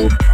You.